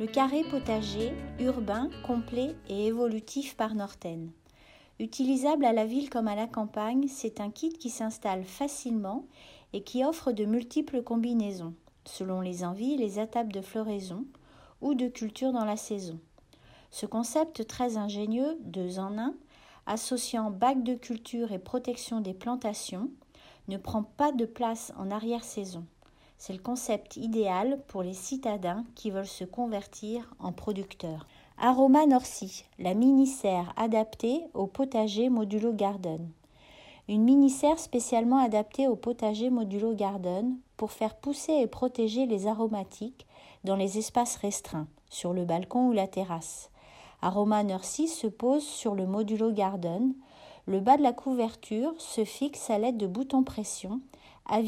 Le carré potager, urbain, complet et évolutif par Norten. Utilisable à la ville comme à la campagne, c'est un kit qui s'installe facilement et qui offre de multiples combinaisons, selon les envies les étapes de floraison ou de culture dans la saison. Ce concept très ingénieux, deux en un, associant bac de culture et protection des plantations, ne prend pas de place en arrière-saison. C'est le concept idéal pour les citadins qui veulent se convertir en producteurs. Aroma Norcy, la mini-serre adaptée au potager modulo garden. Une mini-serre spécialement adaptée au potager modulo garden pour faire pousser et protéger les aromatiques dans les espaces restreints, sur le balcon ou la terrasse. Aroma Nursery se pose sur le modulo garden. Le bas de la couverture se fixe à l'aide de boutons pression à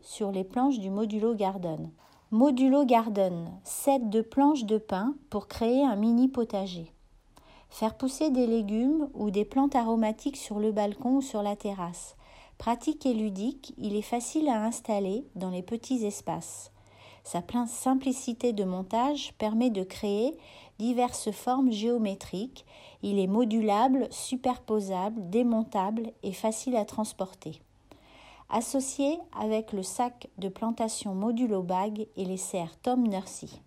sur les planches du modulo garden. Modulo garden, set de planches de pin pour créer un mini potager. Faire pousser des légumes ou des plantes aromatiques sur le balcon ou sur la terrasse. Pratique et ludique, il est facile à installer dans les petits espaces. Sa simplicité de montage permet de créer diverses formes géométriques. Il est modulable, superposable, démontable et facile à transporter. Associé avec le sac de plantation modulo bag et les serres Tom Nursery.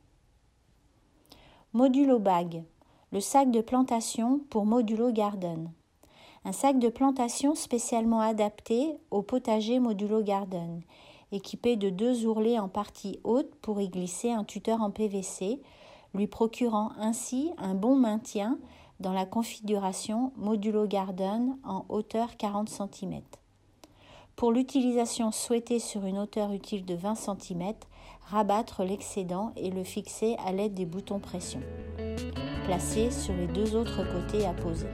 Modulo bag, le sac de plantation pour modulo garden. Un sac de plantation spécialement adapté au potager modulo garden équipé de deux ourlets en partie haute pour y glisser un tuteur en PVC, lui procurant ainsi un bon maintien dans la configuration modulo garden en hauteur 40 cm. Pour l'utilisation souhaitée sur une hauteur utile de 20 cm, rabattre l'excédent et le fixer à l'aide des boutons pression, placés sur les deux autres côtés à poser.